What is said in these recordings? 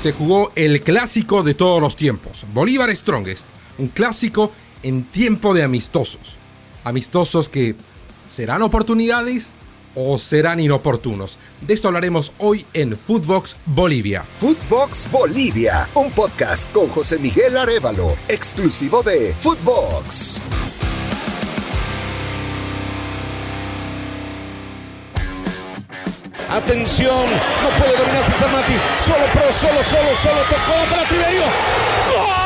se jugó el clásico de todos los tiempos, Bolívar Strongest, un clásico en tiempo de amistosos. Amistosos que serán oportunidades o serán inoportunos. De esto hablaremos hoy en Footbox Bolivia. Footbox Bolivia, un podcast con José Miguel Arevalo, exclusivo de Footbox. Atención, no puede dominarse Samati. Solo pro, solo, solo, solo tocó para Tiberio.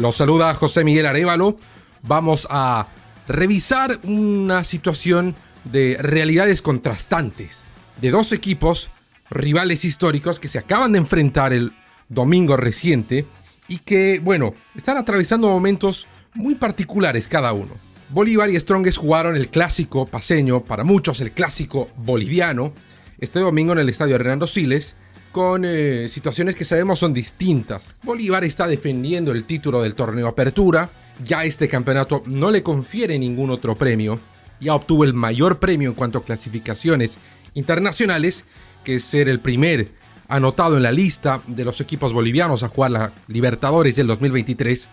Los saluda José Miguel Arevalo. Vamos a revisar una situación de realidades contrastantes de dos equipos rivales históricos que se acaban de enfrentar el domingo reciente y que, bueno, están atravesando momentos muy particulares cada uno. Bolívar y Strongest jugaron el clásico paseño, para muchos el clásico boliviano, este domingo en el estadio Hernando Siles, con eh, situaciones que sabemos son distintas. Bolívar está defendiendo el título del torneo Apertura, ya este campeonato no le confiere ningún otro premio, ya obtuvo el mayor premio en cuanto a clasificaciones internacionales, que es ser el primer anotado en la lista de los equipos bolivianos a jugar la Libertadores del 2023,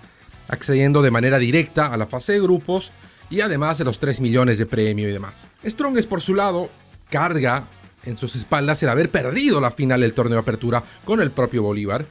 accediendo de manera directa a la fase de grupos y además de los 3 millones de premio y demás. Strong es por su lado carga en sus espaldas el haber perdido la final del torneo de apertura con el propio Bolívar.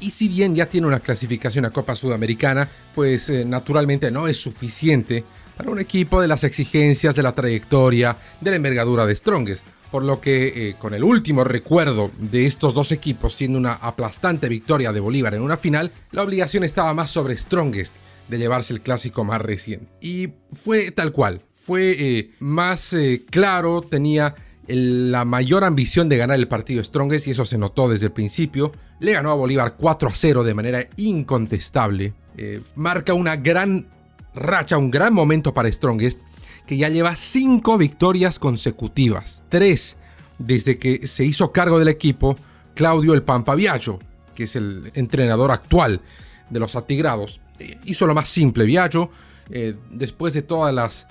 Y si bien ya tiene una clasificación a Copa Sudamericana, pues eh, naturalmente no es suficiente para un equipo de las exigencias de la trayectoria, de la envergadura de Strongest. Por lo que eh, con el último recuerdo de estos dos equipos siendo una aplastante victoria de Bolívar en una final, la obligación estaba más sobre Strongest de llevarse el clásico más reciente. Y fue tal cual, fue eh, más claro, tenía la mayor ambición de ganar el partido Strongest y eso se notó desde el principio. Le ganó a Bolívar 4 a 0 de manera incontestable. Eh, marca una gran racha, un gran momento para Strongest que ya lleva 5 victorias consecutivas. 3 desde que se hizo cargo del equipo Claudio El Pampa Viaggio, que es el entrenador actual de los atigrados. Eh, hizo lo más simple Viaggio, eh, después de todas las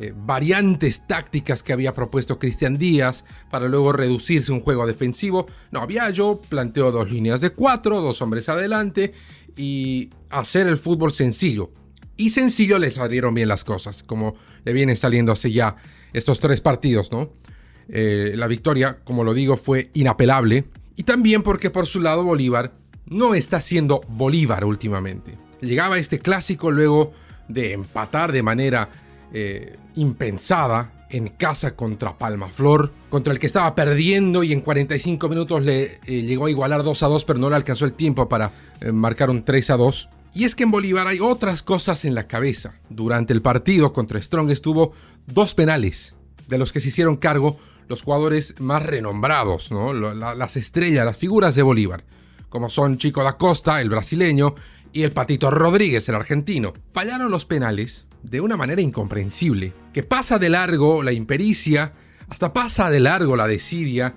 eh, variantes tácticas que había propuesto Cristian Díaz para luego reducirse un juego defensivo. No, yo planteó dos líneas de cuatro, dos hombres adelante y hacer el fútbol sencillo. Y sencillo le salieron bien las cosas, como le vienen saliendo hace ya estos tres partidos, ¿no? Eh, la victoria, como lo digo, fue inapelable. Y también porque por su lado Bolívar no está siendo Bolívar últimamente. Llegaba este clásico luego de empatar de manera eh, impensada en casa contra Palmaflor, contra el que estaba perdiendo y en 45 minutos le eh, llegó a igualar 2 a 2, pero no le alcanzó el tiempo para eh, marcar un 3 a 2. Y es que en Bolívar hay otras cosas en la cabeza. Durante el partido contra Strong estuvo dos penales, de los que se hicieron cargo los jugadores más renombrados, las estrellas, las figuras de Bolívar, como son Chico da Costa, el brasileño, y el Patito Rodríguez, el argentino. Fallaron los penales de una manera incomprensible, que pasa de largo la impericia, hasta pasa de largo la desidia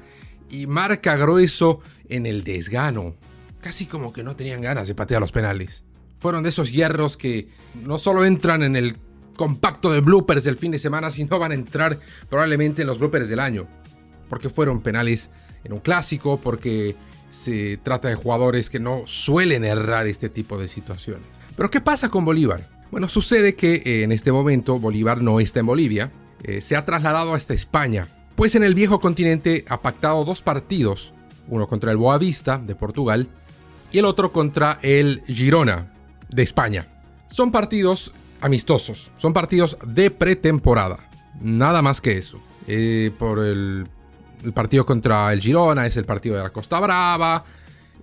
y marca grueso en el desgano. Casi como que no tenían ganas de patear los penales. Fueron de esos hierros que no solo entran en el compacto de bloopers del fin de semana, sino van a entrar probablemente en los bloopers del año. Porque fueron penales en un clásico, porque se trata de jugadores que no suelen errar este tipo de situaciones. Pero ¿qué pasa con Bolívar? Bueno, sucede que eh, en este momento Bolívar no está en Bolivia, eh, se ha trasladado hasta España, pues en el viejo continente ha pactado dos partidos, uno contra el Boavista de Portugal y el otro contra el Girona de España. Son partidos amistosos, son partidos de pretemporada, nada más que eso. Eh, por el, partido contra el Girona es el partido de la Costa Brava,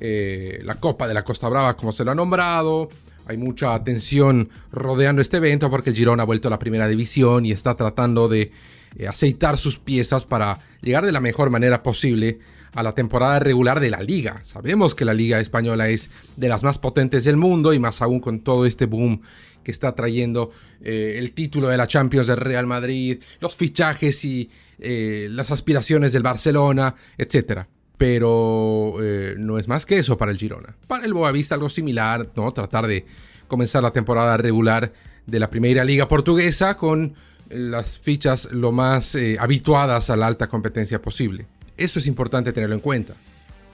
la Copa de la Costa Brava como se lo ha nombrado, hay mucha atención rodeando este evento porque el Girona ha vuelto a la primera división y está tratando de eh, aceitar sus piezas para llegar de la mejor manera posible a la temporada regular de la liga. Sabemos que la liga española es de las más potentes del mundo y más aún con todo este boom que está trayendo eh, el título de la Champions del Real Madrid, los fichajes y eh, las aspiraciones del Barcelona, etc. Pero eh, no es más que eso para el Girona. Para el Boavista algo similar, ¿no? Tratar de comenzar la temporada regular de la Primera Liga Portuguesa con las fichas lo más habituadas a la alta competencia posible. Eso es importante tenerlo en cuenta.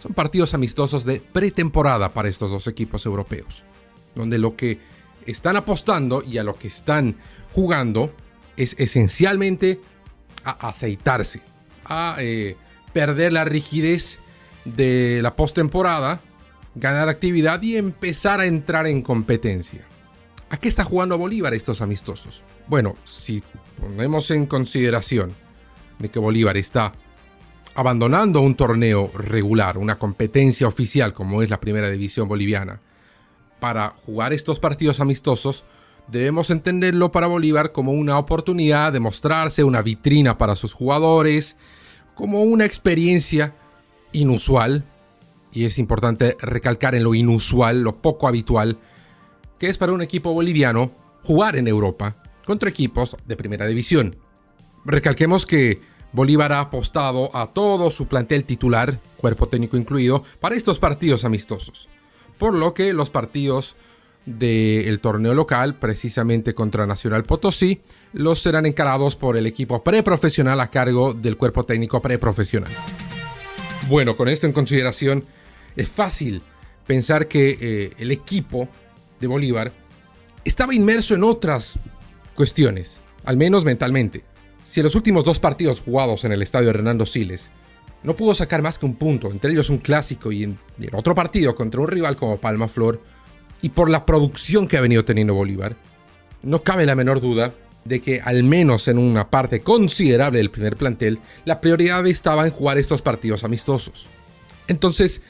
Son partidos amistosos de pretemporada para estos dos equipos europeos, donde lo que están apostando y a lo que están jugando es esencialmente a aceitarse, a eh, perder la rigidez de la postemporada, ganar actividad y empezar a entrar en competencia. ¿A qué está jugando Bolívar estos amistosos? Bueno, si ponemos en consideración de que Bolívar está abandonando un torneo regular, una competencia oficial como es la Primera División Boliviana, para jugar estos partidos amistosos, debemos entenderlo para Bolívar como una oportunidad de mostrarse, una vitrina para sus jugadores, como una experiencia inusual, y es importante recalcar en lo inusual, lo poco habitual, que es para un equipo boliviano jugar en Europa contra equipos de primera división. Recalquemos que Bolívar ha apostado a todo su plantel titular, cuerpo técnico incluido, para estos partidos amistosos. Por lo que los partidos del torneo local, precisamente contra Nacional Potosí, los serán encarados por el equipo preprofesional a cargo del cuerpo técnico preprofesional. Bueno, con esto en consideración, es fácil pensar que eh, el equipo de Bolívar estaba inmerso en otras cuestiones, al menos mentalmente. Si en los últimos dos partidos jugados en el estadio de Renando Siles no pudo sacar más que un punto, entre ellos un clásico y en, otro partido contra un rival como Palma Flor, y por la producción que ha venido teniendo Bolívar, no cabe la menor duda de que al menos en una parte considerable del primer plantel, la prioridad estaba en jugar estos partidos amistosos. Entonces,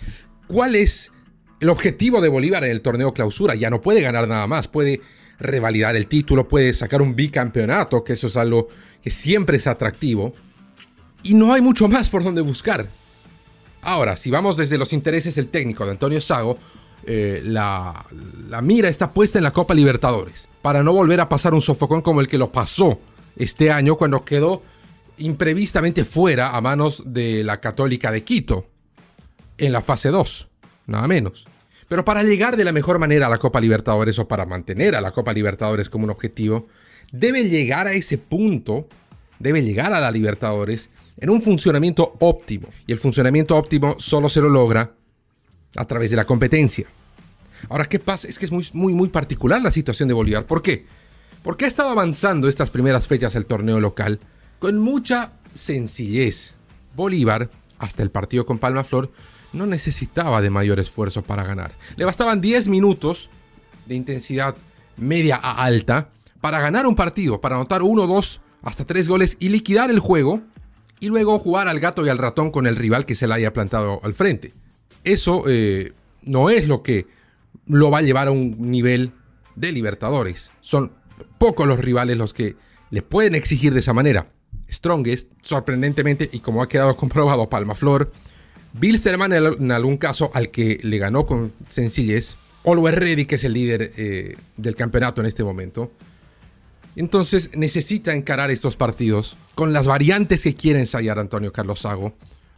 ¿cuál es el objetivo de Bolívar en el torneo clausura? Ya no puede ganar nada más, puede revalidar el título, puede sacar un bicampeonato, que eso es algo que siempre es atractivo. Y no hay mucho más por donde buscar. Ahora, si vamos desde los intereses del técnico de Antonio Sago, eh, la, la, mira está puesta en la Copa Libertadores, para no volver a pasar un sofocón como el que lo pasó este año cuando quedó imprevistamente fuera a manos de la Católica de Quito en la fase 2, nada menos. Pero para llegar de la mejor manera a la Copa Libertadores o para mantener a la Copa Libertadores como un objetivo, debe llegar a ese punto, debe llegar a la Libertadores en un funcionamiento óptimo. Y el funcionamiento óptimo solo se lo logra a través de la competencia. Ahora, ¿qué pasa? Es que es muy, muy, muy particular la situación de Bolívar. ¿Por qué? Porque ha estado avanzando estas primeras fechas el torneo local con mucha sencillez. Bolívar, hasta el partido con Palma Flor, no necesitaba de mayor esfuerzo para ganar. Le bastaban 10 minutos de intensidad media a alta para ganar un partido, para anotar 1, 2, hasta 3 goles y liquidar el juego y luego jugar al gato y al ratón con el rival que se le haya plantado al frente. Eso eh, no es lo que lo va a llevar a un nivel de Libertadores. Son pocos los rivales los que le pueden exigir de esa manera. Strongest, sorprendentemente, y como ha quedado comprobado, Palmaflor, Bilsterman en algún caso al que le ganó con sencillez. Always Ready, que es el líder eh, del campeonato en este momento. Entonces necesita encarar estos partidos con las variantes que quiere ensayar Antonio Carlos Sago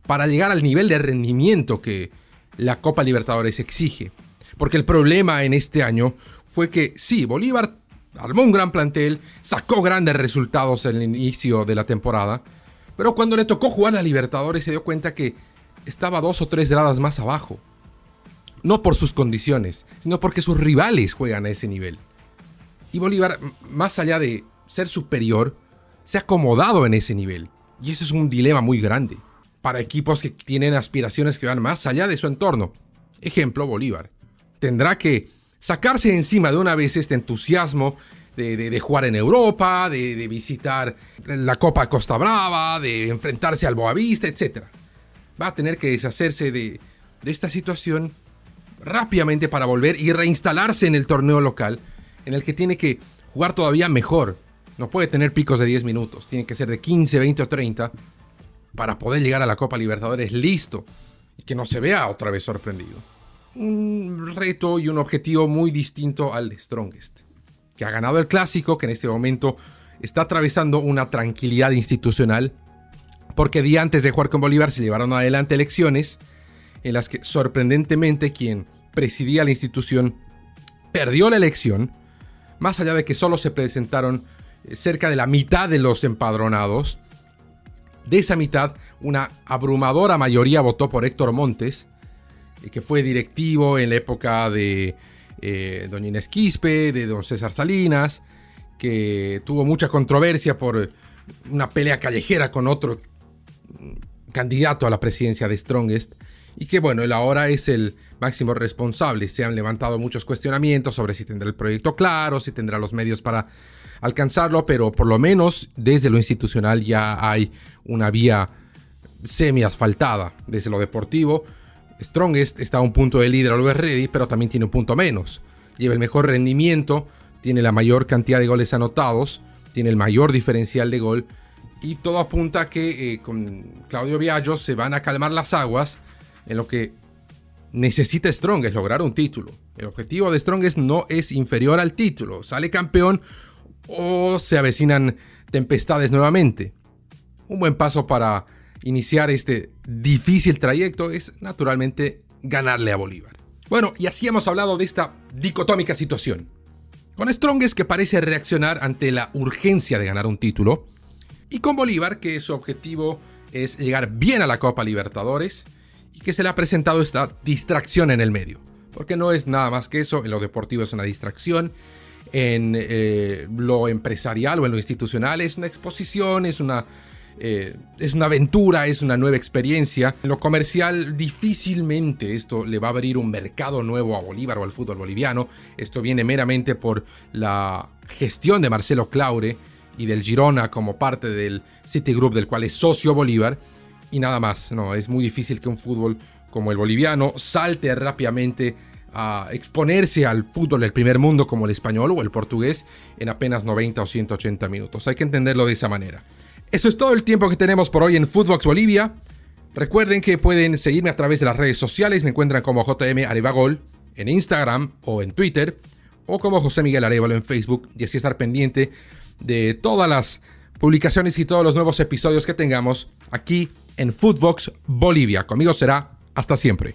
para llegar al nivel de rendimiento que la Copa Libertadores exige. Porque el problema en este año fue que sí, Bolívar armó un gran plantel, sacó grandes resultados en el inicio de la temporada, pero cuando le tocó jugar a Libertadores se dio cuenta que estaba dos o tres grados más abajo. No por sus condiciones, sino porque sus rivales juegan a ese nivel. Y Bolívar, más allá de ser superior, se ha acomodado en ese nivel. Y eso es un dilema muy grande para equipos que tienen aspiraciones que van más allá de su entorno. Ejemplo, Bolívar. Tendrá que sacarse encima de una vez este entusiasmo de, jugar en Europa, de, de, visitar la Copa Costa Brava, de enfrentarse al Boavista, etc va a tener que deshacerse de, esta situación rápidamente para volver y reinstalarse en el torneo local, en el que tiene que jugar todavía mejor. No puede tener picos de 10 minutos, tiene que ser de 15, 20 o 30 para poder llegar a la Copa Libertadores listo y que no se vea otra vez sorprendido. Un reto y un objetivo muy distinto al de Strongest. que ha ganado el clásico, que en este momento está atravesando una tranquilidad institucional, porque día antes de jugar con Bolívar se llevaron adelante elecciones en las que sorprendentemente quien presidía la institución perdió la elección, más allá de que solo se presentaron eh, cerca de la mitad de los empadronados, de esa mitad, una abrumadora mayoría votó por Héctor Montes, eh, que fue directivo en la época de eh, Doña Inés Quispe, de Don César Salinas, que tuvo mucha controversia por una pelea callejera con otro candidato a la presidencia de Strongest, y que bueno, él ahora es el máximo responsable. Se han levantado muchos cuestionamientos sobre si tendrá el proyecto claro, si tendrá los medios para alcanzarlo, pero por lo menos desde lo institucional ya hay una vía semi asfaltada desde lo deportivo. Strongest está a un punto de líder always ready, pero también tiene un punto menos. Lleva el mejor rendimiento, tiene la mayor cantidad de goles anotados, tiene el mayor diferencial de gol y todo apunta a que eh, con Claudio Viallo se van a calmar las aguas en lo que necesita Strongest lograr un título. El objetivo de Strongest no es inferior al título. Sale campeón o se avecinan tempestades nuevamente. Un buen paso para iniciar este difícil trayecto es naturalmente ganarle a Bolívar. Bueno, y así hemos hablado de esta dicotómica situación. Con Strongest que parece reaccionar ante la urgencia de ganar un título, y con Bolívar que su objetivo es llegar bien a la Copa Libertadores y que se le ha presentado esta distracción en el medio. Porque no es nada más que eso, en lo deportivo es una distracción, en eh, lo empresarial o en lo institucional es una exposición, es una, eh, es una aventura, es una nueva experiencia. En lo comercial difícilmente esto le va a abrir un mercado nuevo a Bolívar o al fútbol boliviano. Esto viene meramente por la gestión de Marcelo Claure y del Girona como parte del Citigroup del cual es socio Bolívar y nada más. No, es muy difícil que un fútbol como el boliviano salte rápidamente a exponerse al fútbol del primer mundo como el español o el portugués en apenas 90 o 180 minutos. Hay que entenderlo de esa manera. Eso es todo el tiempo que tenemos por hoy en Footbox Bolivia. Recuerden que pueden seguirme a través de las redes sociales. Me encuentran como JM Arevagol en Instagram o en Twitter o como José Miguel Arevalo en Facebook y así estar pendiente de todas las publicaciones y todos los nuevos episodios que tengamos aquí en Footbox Bolivia. Conmigo será hasta siempre.